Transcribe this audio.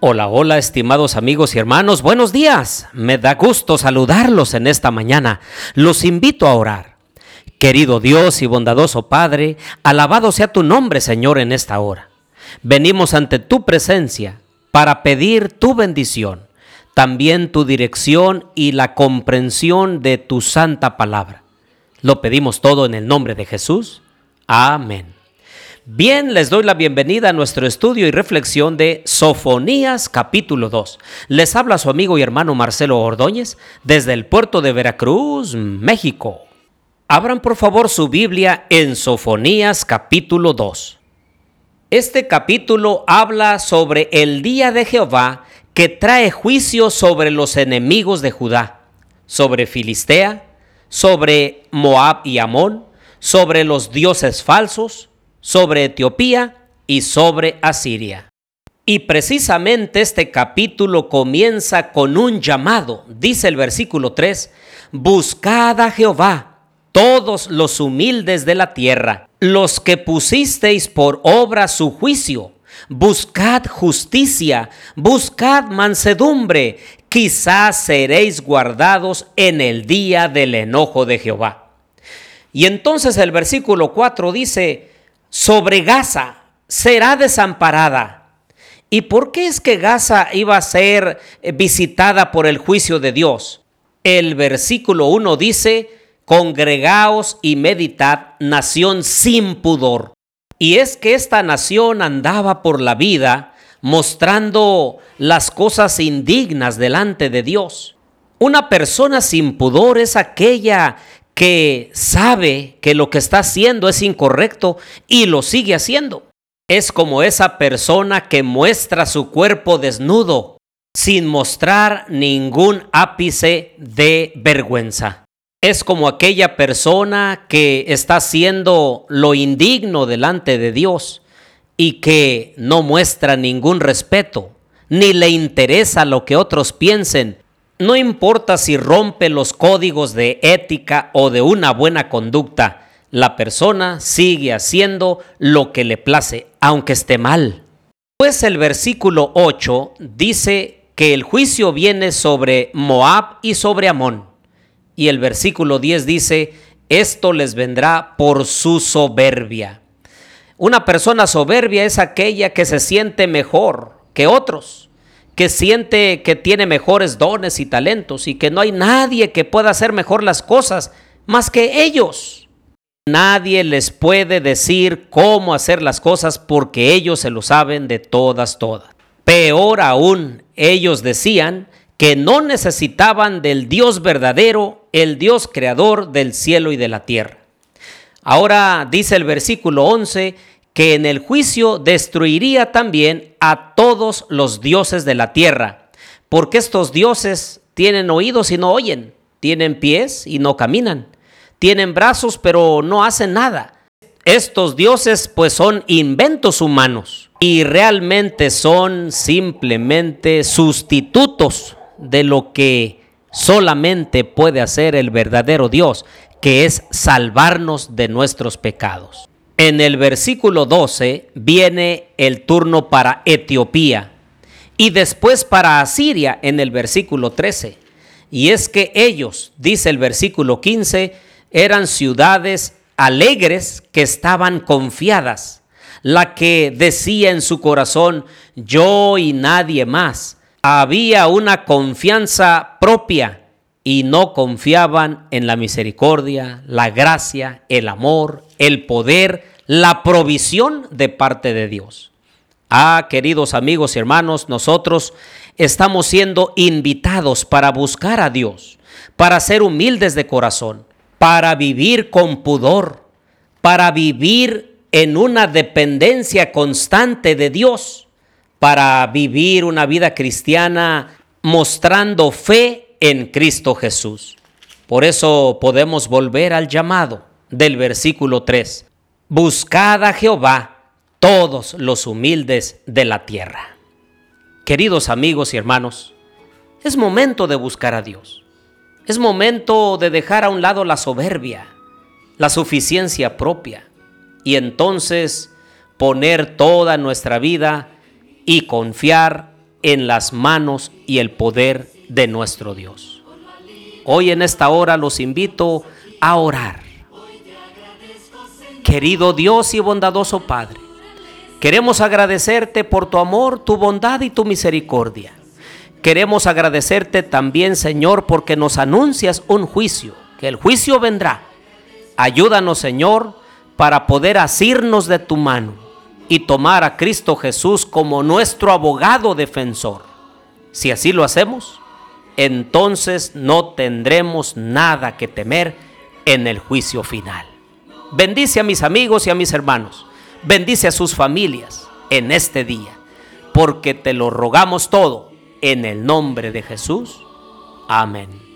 Hola, hola, estimados amigos y hermanos, buenos días. Me da gusto saludarlos en esta mañana. Los invito a orar. Querido Dios y bondadoso Padre, alabado sea tu nombre, Señor, en esta hora. Venimos ante tu presencia para pedir tu bendición, también tu dirección y la comprensión de tu santa palabra. Lo pedimos todo en el nombre de Jesús. Amén. Bien, les doy la bienvenida a nuestro estudio y reflexión de Sofonías capítulo 2. Les habla su amigo y hermano Marcelo Ordóñez desde el puerto de Veracruz, México. Abran por favor su Biblia en Sofonías capítulo 2. Este capítulo habla sobre el día de Jehová que trae juicio sobre los enemigos de Judá, sobre Filistea, sobre Moab y Amón, sobre los dioses falsos, sobre Etiopía y sobre Asiria. Y precisamente este capítulo comienza con un llamado, dice el versículo 3, Buscad a Jehová, todos los humildes de la tierra, los que pusisteis por obra su juicio, buscad justicia, buscad mansedumbre, quizás seréis guardados en el día del enojo de Jehová. Y entonces el versículo 4 dice, sobre Gaza será desamparada. ¿Y por qué es que Gaza iba a ser eh, visitada por el juicio de Dios? El versículo 1 dice, congregaos y meditad, nación sin pudor. Y es que esta nación andaba por la vida mostrando las cosas indignas delante de Dios. Una persona sin pudor es aquella que sabe que lo que está haciendo es incorrecto y lo sigue haciendo. Es como esa persona que muestra su cuerpo desnudo sin mostrar ningún ápice de vergüenza. Es como aquella persona que está haciendo lo indigno delante de Dios y que no muestra ningún respeto, ni le interesa lo que otros piensen, no importa si rompe los códigos de ética o de una buena conducta, la persona sigue haciendo lo que le place, aunque esté mal. Pues el versículo 8 dice que el juicio viene sobre Moab y sobre Amón. Y el versículo 10 dice, esto les vendrá por su soberbia. Una persona soberbia es aquella que se siente mejor que otros que siente que tiene mejores dones y talentos y que no hay nadie que pueda hacer mejor las cosas más que ellos. Nadie les puede decir cómo hacer las cosas porque ellos se lo saben de todas, todas. Peor aún, ellos decían que no necesitaban del Dios verdadero, el Dios creador del cielo y de la tierra. Ahora dice el versículo 11 que en el juicio destruiría también a todos los dioses de la tierra, porque estos dioses tienen oídos y no oyen, tienen pies y no caminan, tienen brazos pero no hacen nada. Estos dioses pues son inventos humanos y realmente son simplemente sustitutos de lo que solamente puede hacer el verdadero Dios, que es salvarnos de nuestros pecados. En el versículo 12 viene el turno para Etiopía y después para Asiria en el versículo 13. Y es que ellos, dice el versículo 15, eran ciudades alegres que estaban confiadas, la que decía en su corazón, yo y nadie más. Había una confianza propia y no confiaban en la misericordia, la gracia, el amor, el poder, la provisión de parte de Dios. Ah, queridos amigos y hermanos, nosotros estamos siendo invitados para buscar a Dios, para ser humildes de corazón, para vivir con pudor, para vivir en una dependencia constante de Dios, para vivir una vida cristiana mostrando fe en Cristo Jesús. Por eso podemos volver al llamado del versículo 3. Buscad a Jehová todos los humildes de la tierra. Queridos amigos y hermanos, es momento de buscar a Dios. Es momento de dejar a un lado la soberbia, la suficiencia propia y entonces poner toda nuestra vida y confiar en las manos y el poder de nuestro Dios. Hoy en esta hora los invito a orar. Querido Dios y bondadoso Padre, queremos agradecerte por tu amor, tu bondad y tu misericordia. Queremos agradecerte también, Señor, porque nos anuncias un juicio, que el juicio vendrá. Ayúdanos, Señor, para poder asirnos de tu mano y tomar a Cristo Jesús como nuestro abogado defensor. Si así lo hacemos, entonces no tendremos nada que temer en el juicio final. Bendice a mis amigos y a mis hermanos. Bendice a sus familias en este día, porque te lo rogamos todo en el nombre de Jesús. Amén.